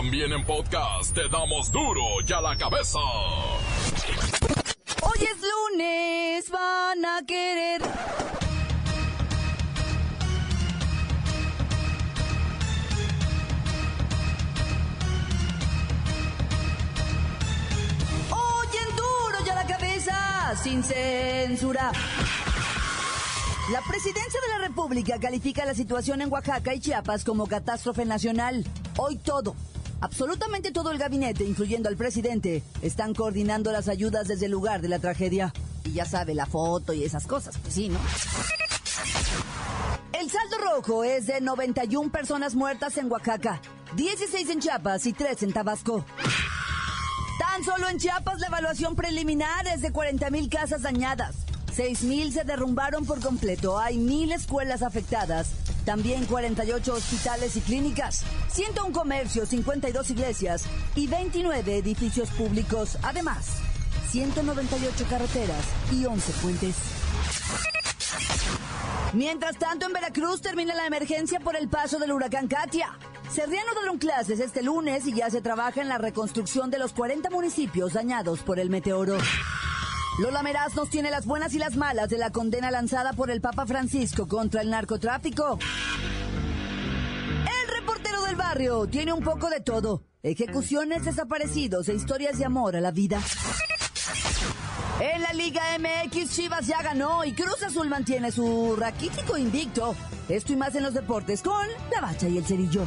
También en podcast te damos duro y a la cabeza. Hoy es lunes, van a querer. Hoy en duro y a la cabeza, sin censura. La presidencia de la República califica la situación en Oaxaca y Chiapas como catástrofe nacional. Hoy todo, absolutamente todo el gabinete, incluyendo al presidente, están coordinando las ayudas desde el lugar de la tragedia. Y ya sabe, la foto y esas cosas, pues sí, ¿no? El saldo rojo es de 91 personas muertas en Oaxaca, 16 en Chiapas y 3 en Tabasco. Tan solo en Chiapas la evaluación preliminar es de 40 mil casas dañadas. 6.000 se derrumbaron por completo. Hay mil escuelas afectadas. También 48 hospitales y clínicas, 101 comercios, 52 iglesias y 29 edificios públicos. Además, 198 carreteras y 11 puentes. Mientras tanto, en Veracruz termina la emergencia por el paso del huracán Katia. Se reanudaron clases este lunes y ya se trabaja en la reconstrucción de los 40 municipios dañados por el meteoro. Lola Meraz nos tiene las buenas y las malas de la condena lanzada por el Papa Francisco contra el narcotráfico. El reportero del barrio tiene un poco de todo. Ejecuciones, desaparecidos e historias de amor a la vida. En la Liga MX, Chivas ya ganó y Cruz Azul mantiene su raquítico invicto. Esto y más en los deportes con la bacha y el cerillo.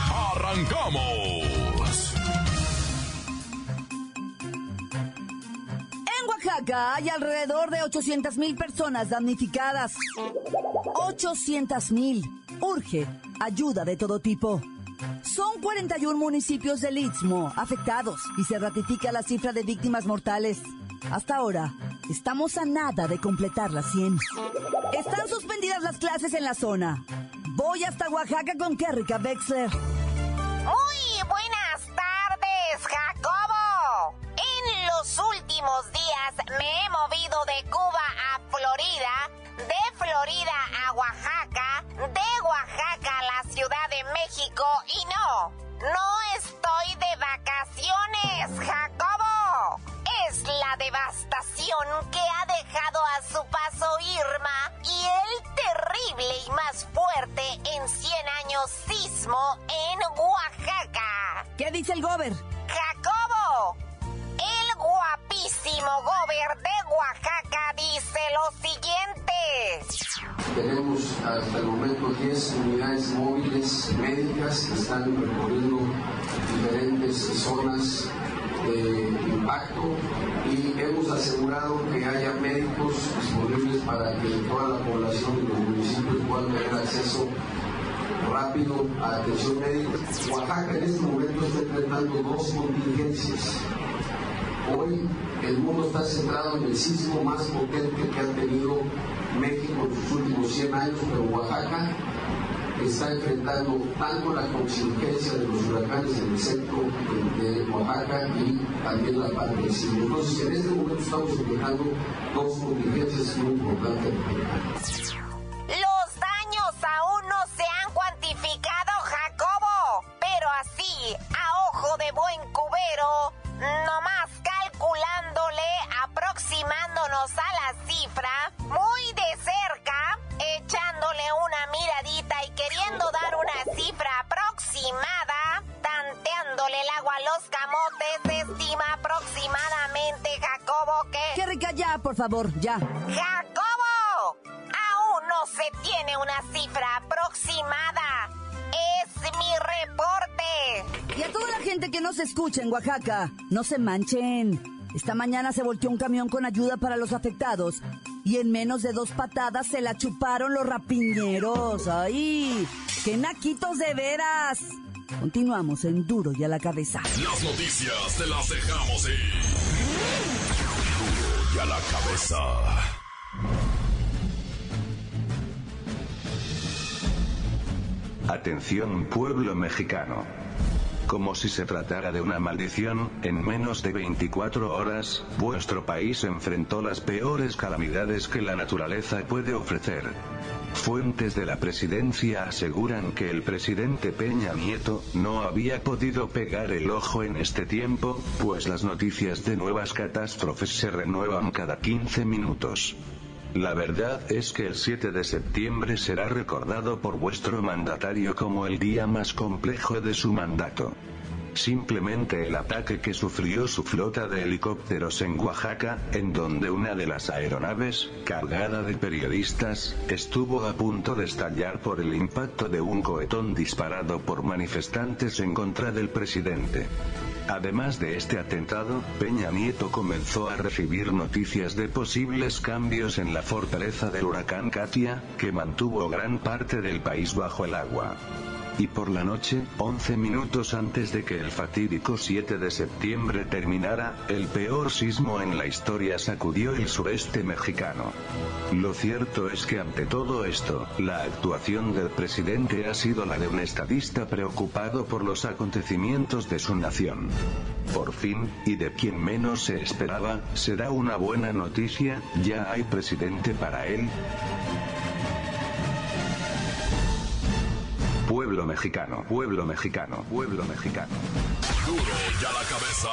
Arrancamos. En Oaxaca hay alrededor de 800 mil personas damnificadas. 800 mil. Urge ayuda de todo tipo. Son 41 municipios del Istmo afectados y se ratifica la cifra de víctimas mortales. Hasta ahora, estamos a nada de completar las 100. Están suspendidas las clases en la zona. Voy hasta Oaxaca con Kerrika Wexler. Me he movido de Cuba a Florida, de Florida a Oaxaca, de Oaxaca a la Ciudad de México y no, no estoy de vacaciones, Jacobo. Es la devastación que ha dejado a su paso Irma acceso rápido a atención médica. Oaxaca en este momento está enfrentando dos contingencias. Hoy el mundo está centrado en el sismo más potente que ha tenido México en sus últimos 100 años, pero Oaxaca está enfrentando tanto la contingencia de los huracanes en el centro de, Oaxaca y también la parte del sismo. Entonces, en este momento estamos enfrentando dos contingencias muy importantes. Favor, ya. ¡Jacobo! Aún no se tiene una cifra aproximada. Es mi reporte. Y a toda la gente que nos escucha en Oaxaca, no se manchen. Esta mañana se volteó un camión con ayuda para los afectados y en menos de dos patadas se la chuparon los rapiñeros. ¡Ay! ¡Qué naquitos de veras! Continuamos en Duro y a la cabeza. Las noticias te las dejamos ir. A la cabeza. Atención pueblo mexicano. Como si se tratara de una maldición, en menos de 24 horas, vuestro país enfrentó las peores calamidades que la naturaleza puede ofrecer. Fuentes de la presidencia aseguran que el presidente Peña Nieto no había podido pegar el ojo en este tiempo, pues las noticias de nuevas catástrofes se renuevan cada 15 minutos. La verdad es que el 7 de septiembre será recordado por vuestro mandatario como el día más complejo de su mandato. Simplemente el ataque que sufrió su flota de helicópteros en Oaxaca, en donde una de las aeronaves, cargada de periodistas, estuvo a punto de estallar por el impacto de un cohetón disparado por manifestantes en contra del presidente. Además de este atentado, Peña Nieto comenzó a recibir noticias de posibles cambios en la fortaleza del huracán Katia, que mantuvo gran parte del país bajo el agua. Y por la noche, 11 minutos antes de que el fatídico 7 de septiembre terminara, el peor sismo en la historia sacudió el sureste mexicano. Lo cierto es que ante todo esto, la actuación del presidente ha sido la de un estadista preocupado por los acontecimientos de su nación. Por fin, y de quien menos se esperaba, será una buena noticia, ya hay presidente para él. Pueblo mexicano, pueblo mexicano, pueblo mexicano. Duro la cabeza.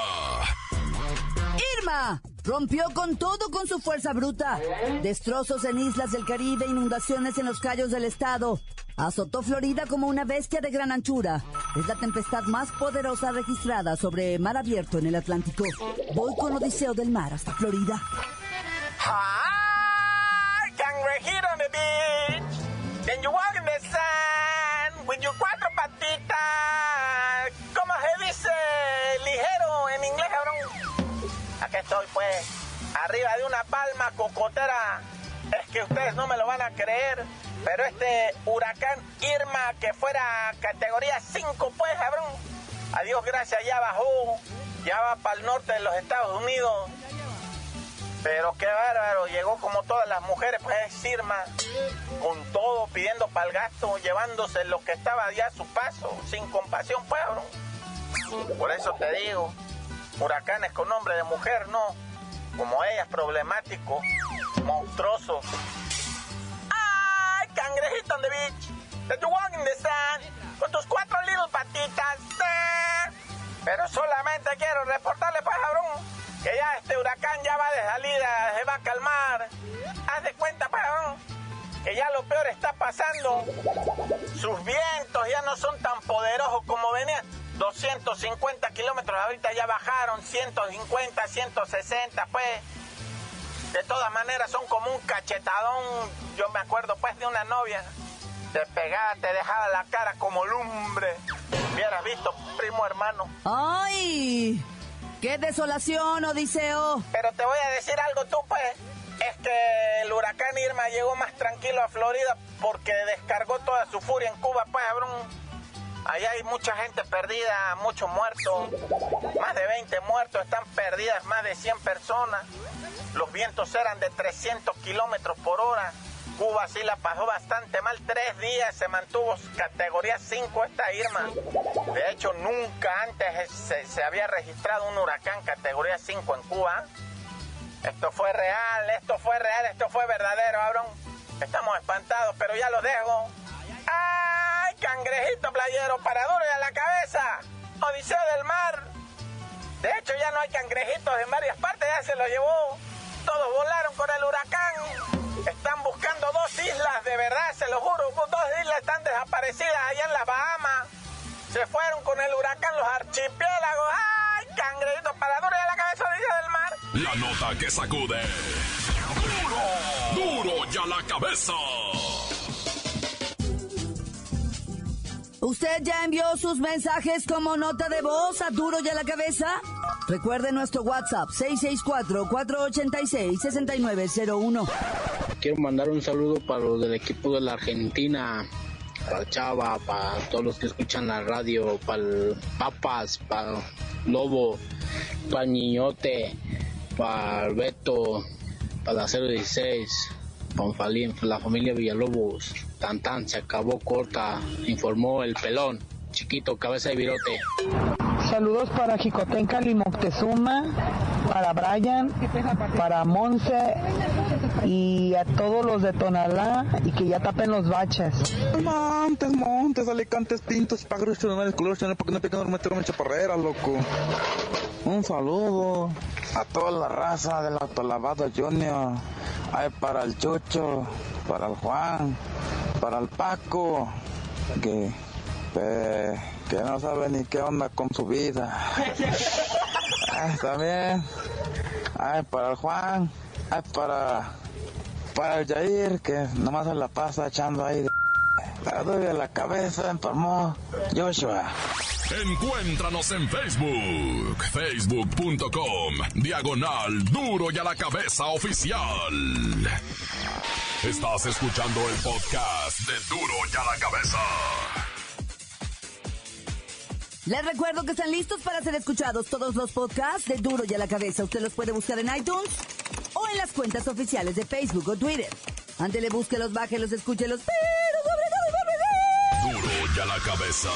Irma rompió con todo con su fuerza bruta. Destrozos en islas del Caribe, inundaciones en los callos del estado. Azotó Florida como una bestia de gran anchura. Es la tempestad más poderosa registrada sobre mar abierto en el Atlántico. Voy con Odiseo del Mar hasta Florida. Hi, your cuatro patitas. ¿Cómo se dice? Ligero en inglés, cabrón. Aquí estoy, pues, arriba de una palma cocotera. Es que ustedes no me lo van a creer, pero este huracán Irma, que fuera categoría 5, pues, cabrón. Adiós, gracias, ya bajó. Ya va para el norte de los Estados Unidos. Pero qué bárbaro, llegó como todas las mujeres, pues es Irma, con todo, pidiendo para el gasto, llevándose lo que estaba ya a su paso, sin compasión, bro. Por eso te digo, huracanes con nombre de mujer, no, como ella es problemático, monstruoso. ¡Ay, cangrejito on the beach! That you walk in the sun, con tus cuatro little patitas. ¡eh! Pero solamente quiero reportarle, pues, cabrón, que ya este huracán ya va de salida, se va a calmar. Haz de cuenta, cabrón, que ya lo peor está pasando. Sus vientos ya no son tan poderosos como venían. 250 kilómetros, ahorita ya bajaron 150, 160, pues. De todas maneras son como un cachetadón. Yo me acuerdo pues de una novia. Te pegaba, te dejaba la cara como lumbre. Hubieras visto, primo hermano. ¡Ay! ¡Qué desolación, Odiseo! Pero te voy a decir algo tú, pues. Es que el huracán Irma llegó más tranquilo a Florida porque descargó toda su furia en Cuba, pues, cabrón. Allá hay mucha gente perdida, muchos muertos. Más de 20 muertos, están perdidas más de 100 personas. Los vientos eran de 300 kilómetros por hora. Cuba sí la pasó bastante mal. Tres días se mantuvo categoría 5 esta Irma. De hecho, nunca antes se, había registrado un huracán categoría 5 en Cuba. Esto fue real, esto fue real, esto fue verdadero, Abrón. Estamos espantados, pero ya lo dejo. ¡Ay, cangrejito playero, para duro y a la cabeza! Odiseo del mar. De hecho, ya no hay cangrejitos en varias partes, ya se los llevó. Todos volaron con el huracán. Están buscando dos islas, de verdad, se lo juro. Dos islas están desaparecidas allá en las Bahamas. Se fueron con el huracán los archipiélagos. ¡Ay, cangrejito para duro y a la cabeza, del mar! La nota que sacude. Duro, duro y a la cabeza. ¿Usted ya envió sus mensajes como nota de voz a Duro y a la cabeza? Recuerde nuestro WhatsApp 664-486-6901. Quiero mandar un saludo para los del equipo de la Argentina, para Chava, para todos los que escuchan la radio, para Papas, para Lobo, para Niñote, para Beto, para la 016, para la familia Villalobos. Tan tan, se acabó corta, informó el pelón, chiquito, cabeza de virote. Saludos para Jicotenca Limoctezuma, para Brian, para Monse y a todos los de Tonalá y que ya tapen los baches. Montes, montes, alicantes, pintos, pájaros, colores, colores, porque no pecan meterme chaparrera, loco. Un saludo a toda la raza del autolavado Junior. Hay para el Chucho, para el Juan, para el Paco, que, que, no sabe ni qué onda con su vida. también para el Juan, para, para el Jair, que nomás se la pasa echando ahí. La doy a la cabeza, enfermó Joshua. Encuéntranos en Facebook, facebook.com, diagonal duro y a la cabeza oficial. Estás escuchando el podcast de duro y a la cabeza. Les recuerdo que están listos para ser escuchados todos los podcasts de duro y a la cabeza. Usted los puede buscar en iTunes o en las cuentas oficiales de Facebook o Twitter. Ándele, búsquelos, bájelos, escúchelos, pero sobre todo, Duro y a la cabeza.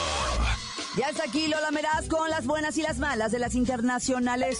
Ya está aquí Lola Meraz con las buenas y las malas de las internacionales.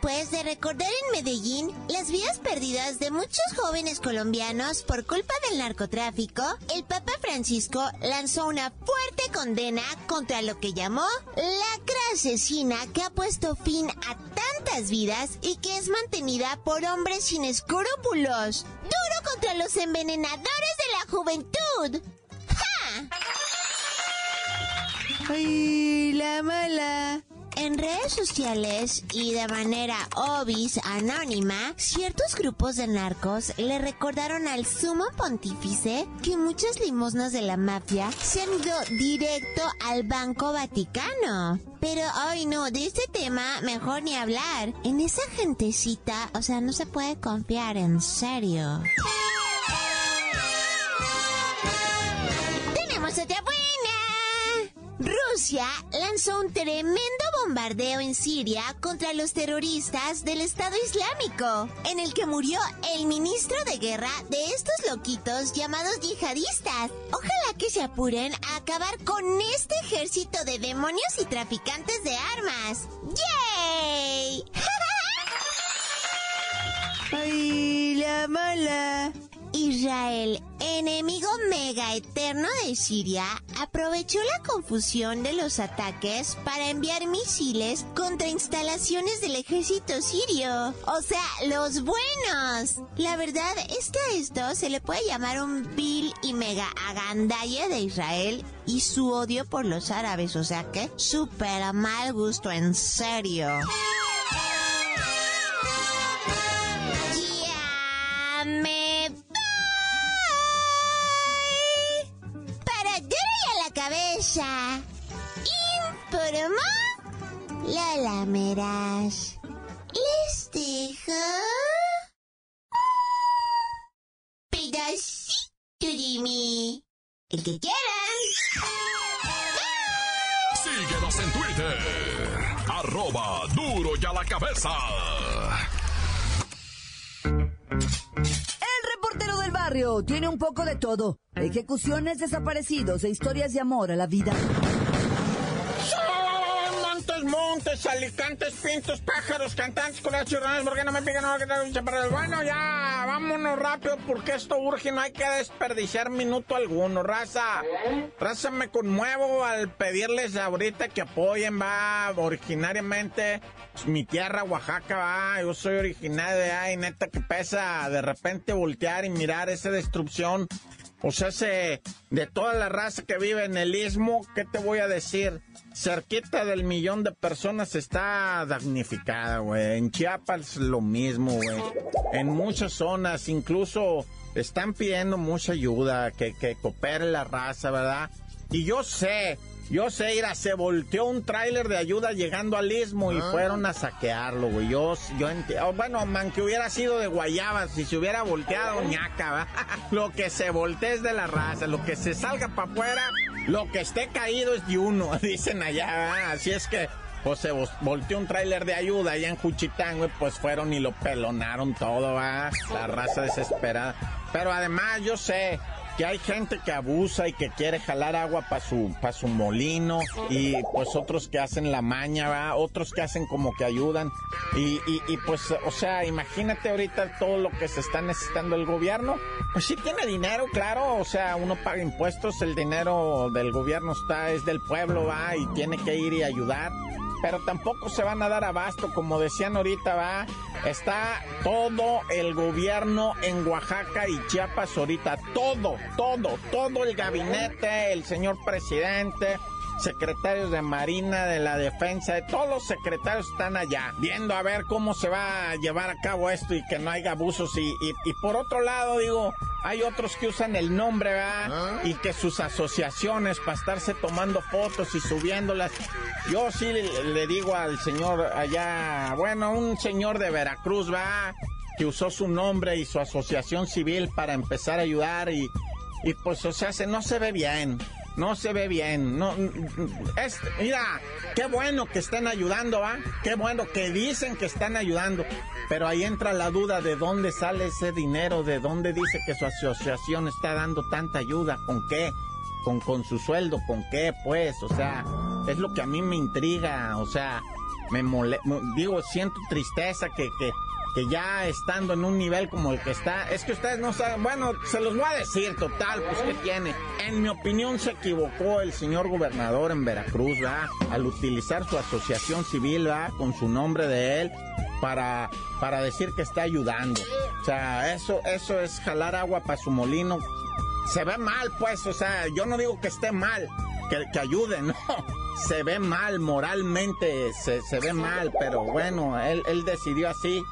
Después de recordar en Medellín las vidas perdidas de muchos jóvenes colombianos por culpa del narcotráfico, el Papa Francisco lanzó una fuerte condena contra lo que llamó la asesina que ha puesto fin a tantas vidas y que es mantenida por hombres sin escrúpulos. Duro contra los envenenadores de la juventud. ¡Ja! ¡Ay, la mala! En redes sociales y de manera obis anónima, ciertos grupos de narcos le recordaron al sumo pontífice que muchas limosnas de la mafia se han ido directo al Banco Vaticano. Pero, ay no, de este tema mejor ni hablar. En esa gentecita, o sea, no se puede confiar, en serio. Rusia lanzó un tremendo bombardeo en Siria contra los terroristas del Estado Islámico, en el que murió el ministro de guerra de estos loquitos llamados yihadistas. Ojalá que se apuren a acabar con este ejército de demonios y traficantes de armas. ¡Yay! ¡Ay, la mala! Israel, enemigo mega eterno de Siria, aprovechó la confusión de los ataques para enviar misiles contra instalaciones del ejército sirio. O sea, los buenos. La verdad es que a esto se le puede llamar un vil y mega agandalle de Israel y su odio por los árabes. O sea que, súper mal gusto, en serio. Informó la lameras. Les dejo pedacito de mí. El que quieran. Síguenos en Twitter. Arroba duro y a la cabeza. El reportero del barrio tiene un poco de todo. Ejecuciones, desaparecidos e historias de amor a la vida. Montes, alicantes, pintos, pájaros, cantantes, curas, churrones, porque no me pican, no, bueno, ya, vámonos rápido, porque esto urge, no hay que desperdiciar minuto alguno, raza. Raza, me conmuevo al pedirles ahorita que apoyen, va, originariamente, mi tierra, Oaxaca, va, yo soy originario de ahí, neta, que pesa de repente voltear y mirar esa destrucción. O sea, se, de toda la raza que vive en el istmo, ¿qué te voy a decir? Cerquita del millón de personas está damnificada, güey. En Chiapas lo mismo, güey. En muchas zonas incluso están pidiendo mucha ayuda, que, que coopere la raza, ¿verdad? Y yo sé Yo sé, ira, se volteó un tráiler de ayuda llegando al istmo y Ah. fueron a saquearlo, güey. Yo, yo entiendo. Bueno, man, que hubiera sido de guayabas, si se hubiera volteado, ñaca, ¿va? Lo que se voltee es de la raza, lo que se salga para afuera, lo que esté caído es de uno, dicen allá, ¿va? Así es que, pues se vo- volteó un tráiler de ayuda allá en Juchitán, güey, pues fueron y lo pelonaron todo, va. La raza desesperada. Pero además, yo sé que hay gente que abusa y que quiere jalar agua para su, pa' su molino y pues otros que hacen la maña, otros que hacen como que ayudan. Y, y, y, pues, o sea, imagínate ahorita todo lo que se está necesitando el gobierno, pues sí tiene dinero, claro, o sea, uno paga impuestos, el dinero del gobierno está, es del pueblo, va, y tiene que ir y ayudar pero tampoco se van a dar abasto, como decían ahorita, va. Está todo el gobierno en Oaxaca y Chiapas ahorita, todo, todo, todo el gabinete, el señor presidente, secretarios de Marina, de la Defensa, de todos los secretarios están allá, viendo a ver cómo se va a llevar a cabo esto y que no haya abusos. Y, y, y por otro lado, digo, hay otros que usan el nombre, ¿verdad? Y que sus asociaciones para estarse tomando fotos y subiéndolas. Yo sí le, le digo al señor allá, bueno, un señor de Veracruz, va, que usó su nombre y su asociación civil para empezar a ayudar y, y pues, o sea, se, no se ve bien. No se ve bien, no, es, mira, qué bueno que estén ayudando, ¿va? Qué bueno que dicen que están ayudando, pero ahí entra la duda de dónde sale ese dinero, de dónde dice que su asociación está dando tanta ayuda, con qué, con, con su sueldo, con qué, pues, o sea, es lo que a mí me intriga, o sea, me mole, digo, siento tristeza que, que, que ya estando en un nivel como el que está, es que ustedes no saben, bueno, se los voy a decir total, pues que tiene. En mi opinión se equivocó el señor gobernador en Veracruz, ¿va? Al utilizar su asociación civil, ¿va? Con su nombre de él para, para decir que está ayudando. O sea, eso, eso es jalar agua para su molino. Se ve mal, pues, o sea, yo no digo que esté mal, que, que ayude, no. Se ve mal, moralmente se, se ve mal, pero bueno, él, él decidió así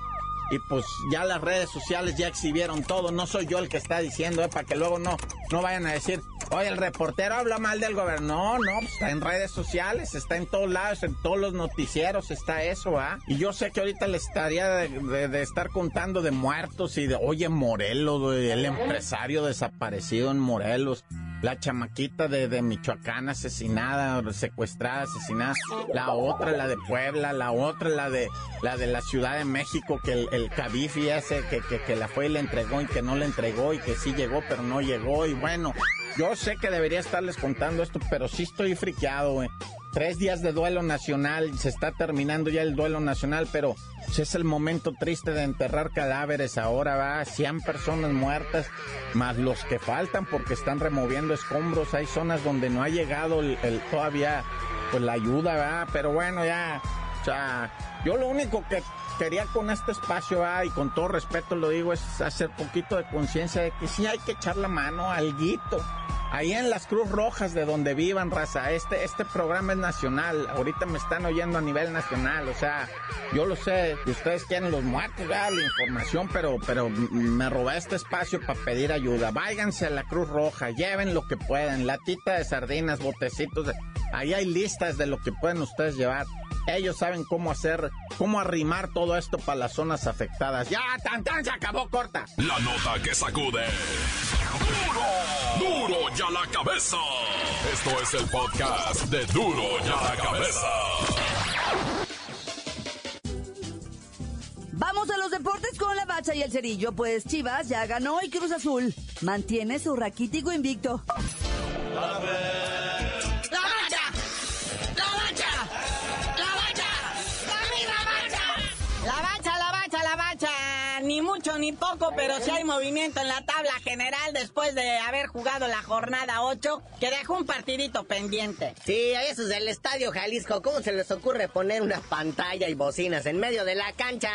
y pues ya las redes sociales ya exhibieron todo. No soy yo el que está diciendo, eh, para que luego no, no vayan a decir, oye, el reportero habla mal del gobierno. No, no, pues está en redes sociales, está en todos lados, en todos los noticieros está eso, ¿ah? Y yo sé que ahorita le estaría de, de- de estar contando de muertos y de, oye, Morelos, el empresario desaparecido en Morelos. La chamaquita de, de Michoacán asesinada, secuestrada, asesinada. La otra, la de Puebla, la otra, la de la de la Ciudad de México, que el, el Cabifi ese que, que, que la fue y le entregó y que no le entregó y que sí llegó pero no llegó. Y bueno, yo sé que debería estarles contando esto, pero sí estoy friqueado, güey. Tres días de duelo nacional, se está terminando ya el duelo nacional, pero pues, es el momento triste de enterrar cadáveres ahora, va, 100 personas muertas, más los que faltan porque están removiendo escombros, hay zonas donde no ha llegado el, el- todavía pues la ayuda, va, pero bueno, ya, o sea, yo lo único que quería con este espacio, va, y con todo respeto lo digo, es hacer poquito de conciencia de que sí hay que echar la mano al guito. Ahí en las Cruz Rojas de donde vivan, raza, este, este programa es nacional. Ahorita me están oyendo a nivel nacional. O sea, yo lo sé, ustedes quieren los muertos, la información, pero, pero me robé este espacio para pedir ayuda. Váyanse a la Cruz Roja, lleven lo que puedan, latita de sardinas, botecitos. Ahí hay listas de lo que pueden ustedes llevar. Ellos saben cómo hacer, cómo arrimar todo esto para las zonas afectadas. Ya, tan tan, se acabó corta. La nota que sacude. ¡Duro! ¡Duro ya la cabeza! Esto es el podcast de Duro ya la cabeza. Vamos a los deportes con la bacha y el cerillo, pues Chivas ya ganó y Cruz Azul mantiene su raquítico invicto. ¡La poco, pero sí hay movimiento en la tabla general después de haber jugado la jornada 8, que dejó un partidito pendiente. Sí, a esos del Estadio Jalisco, ¿cómo se les ocurre poner una pantalla y bocinas en medio de la cancha?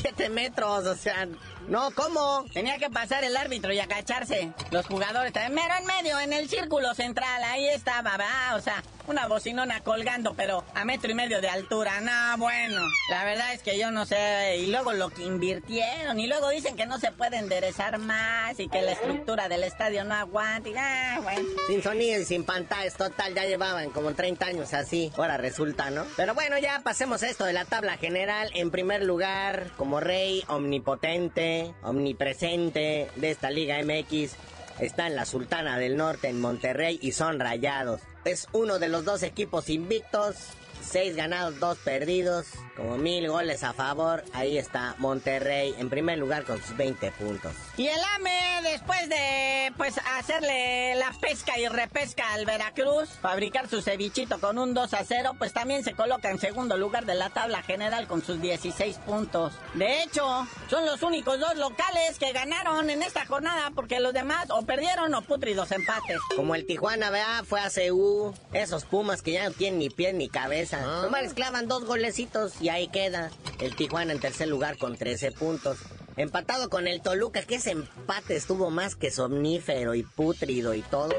Siete metros, o sea, No, ¿cómo? Tenía que pasar el árbitro y agacharse. Los jugadores también. Mero en medio, en el círculo central. Ahí estaba, va. O sea, una bocinona colgando, pero a metro y medio de altura. No, bueno. La verdad es que yo no sé. Y luego lo que invirtieron. Y luego dicen que no se puede enderezar más y que la estructura del estadio no aguanta. Y, ah, bueno. Sin sonido y sin pantallas, total, ya llevaban como 30 años así. Ahora resulta, ¿no? Pero bueno, ya pasemos esto de la tabla general. En primer lugar, como rey omnipotente, omnipresente de esta Liga MX, está en la Sultana del Norte, en Monterrey, y son rayados. Es uno de los dos equipos invictos. Seis ganados, dos perdidos, como mil goles a favor. Ahí está Monterrey en primer lugar con sus 20 puntos. Y el AME, después de pues hacerle la pesca y repesca al Veracruz, fabricar su cevichito con un 2 a 0, pues también se coloca en segundo lugar de la tabla general con sus 16 puntos. De hecho, son los únicos dos locales que ganaron en esta jornada porque los demás o perdieron o putridos empates. Como el Tijuana, vea, fue a CU. Esos Pumas que ya no tienen ni pie ni cabeza. Nomás les clavan dos golecitos y ahí queda. El Tijuana en tercer lugar con 13 puntos. Empatado con el Toluca, que ese empate estuvo más que somnífero y pútrido y todo.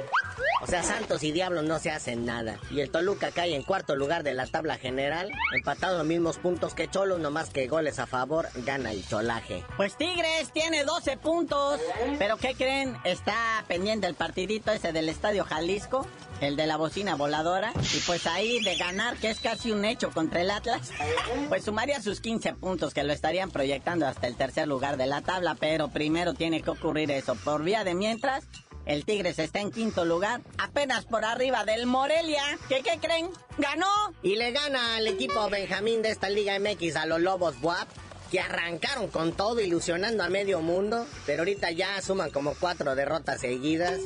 O sea, Santos y Diablos no se hacen nada. Y el Toluca cae en cuarto lugar de la tabla general. Empatado los mismos puntos que Cholos, nomás que goles a favor, gana el cholaje. Pues Tigres tiene 12 puntos. Pero ¿qué creen? Está pendiente el partidito ese del Estadio Jalisco. El de la bocina voladora. Y pues ahí de ganar, que es casi un hecho contra el Atlas, pues sumaría sus 15 puntos que lo estarían proyectando hasta el tercer lugar de la tabla. Pero primero tiene que ocurrir eso. Por vía de mientras, el Tigres está en quinto lugar, apenas por arriba del Morelia. ¿Qué, creen? ¡Ganó! Y le gana al equipo Benjamín de esta Liga MX a los Lobos Buap, que arrancaron con todo ilusionando a medio mundo, pero ahorita ya suman como cuatro derrotas seguidas,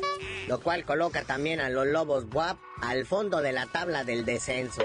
lo cual coloca también a los Lobos Buap al fondo de la tabla del descenso.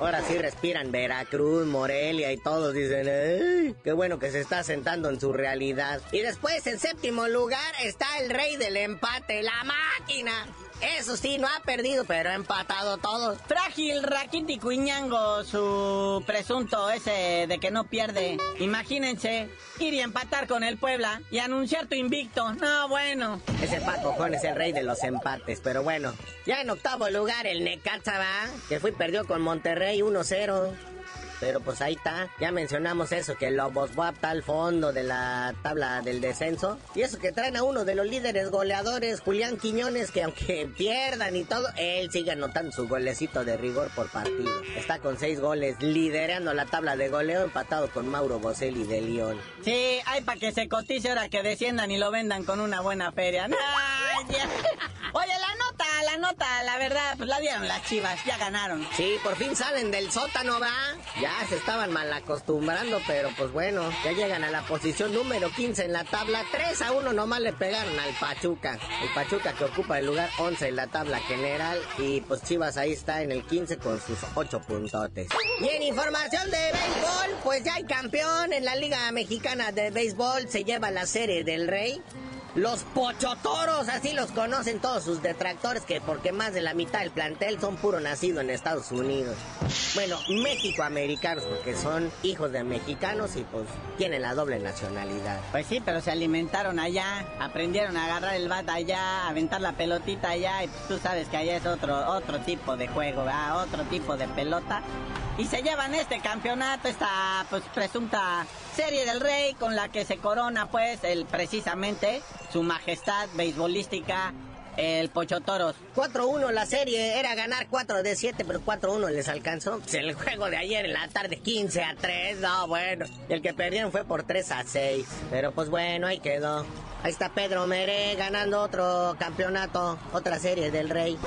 Ahora sí respiran Veracruz, Morelia y todos dicen, ¡ay! Qué bueno que se está sentando en su realidad. Y después, en séptimo lugar, está el rey del empate, la máquina. Eso sí, no ha perdido, pero ha empatado todos. Frágil, raquítico y ñango, su presunto ese de que no pierde. Imagínense, ir y empatar con el Puebla y anunciar tu invicto. No, bueno. Ese Paco Jón es el rey de los empates, pero bueno. Ya en octavo lugar, el Necaxa va, que fue y perdió con Monterrey 1-0. Pero pues ahí está, ya mencionamos eso, que Lobos Buap está al fondo de la tabla del descenso. Y eso que traen a uno de los líderes goleadores, Julián Quiñones, que aunque pierdan y todo, él sigue anotando su golecito de rigor por partido. Está con seis goles, liderando la tabla de goleo, empatado con Mauro Boselli de León. Sí, hay para que se cotice ahora que desciendan y lo vendan con una buena feria. Ay, ya. Oye, la nota, la nota, la verdad, pues la dieron las chivas, ya ganaron. Sí, por fin salen del sótano, va. Ya se estaban mal acostumbrando, pero pues bueno, ya llegan a la posición número 15 en la tabla. 3 a 1 nomás le pegaron al Pachuca. El Pachuca que ocupa el lugar 11 en la tabla general. Y pues Chivas ahí está en el 15 con sus 8 puntotes. Y en información de béisbol, pues ya hay campeón en la Liga Mexicana de Béisbol. Se lleva la serie del Rey. Los pochotoros, así los conocen todos sus detractores, que porque más de la mitad del plantel son puro nacido en Estados Unidos. Bueno, México-americanos, porque son hijos de mexicanos y pues tienen la doble nacionalidad. Pues sí, pero se alimentaron allá, aprendieron a agarrar el bat allá, a aventar la pelotita allá, y pues tú sabes que allá es otro, otro tipo de juego, otro tipo de pelota. Y se llevan este campeonato, esta pues presunta serie del rey con la que se corona pues el precisamente su majestad beisbolística el Pochotoros. 4-1 la serie, era ganar 4 de 7, pero 4-1 les alcanzó. Pues el juego de ayer en la tarde 15 a 3, no, bueno. El que perdieron fue por 3 a 6. Pero pues bueno, ahí quedó. Ahí está Pedro Meré ganando otro campeonato, otra serie del Rey.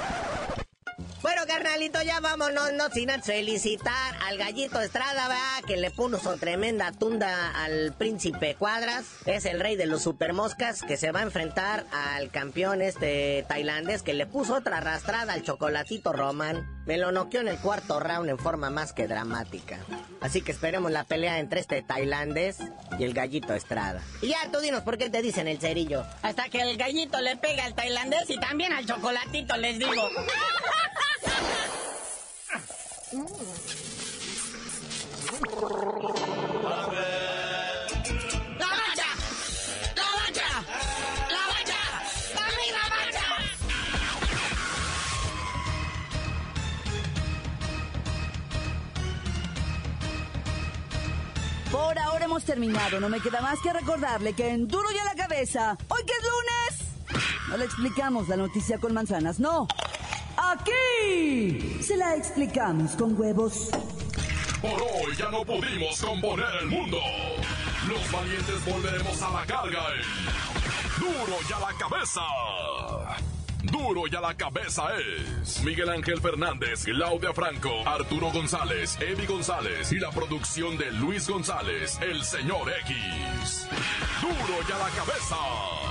Carnalito, ya vámonos, no sin felicitar al gallito Estrada, ¿verdad? Que le puso tremenda tunda al príncipe Cuadras. Es el rey de los supermoscas que se va a enfrentar al campeón este tailandés que le puso otra arrastrada al chocolatito Roman. Me lo noqueó en el cuarto round en forma más que dramática. Así que esperemos la pelea entre este tailandés y el gallito Estrada. Y ya, tú dinos por qué te dicen el cerillo. Hasta que el gallito le pega al tailandés y también al chocolatito, les digo. Por ahora hemos terminado. No me queda más que recordarle que en Duro y a la Cabeza, hoy que es lunes, no le explicamos la noticia con manzanas, no. Aquí se la explicamos con huevos. Por hoy ya no pudimos componer el mundo. Los valientes volveremos a la carga. en Duro y a la cabeza. Duro y a la cabeza es Miguel Ángel Fernández, Claudia Franco, Arturo González, Eddie González y la producción de Luis González, el señor X. Duro y a la cabeza.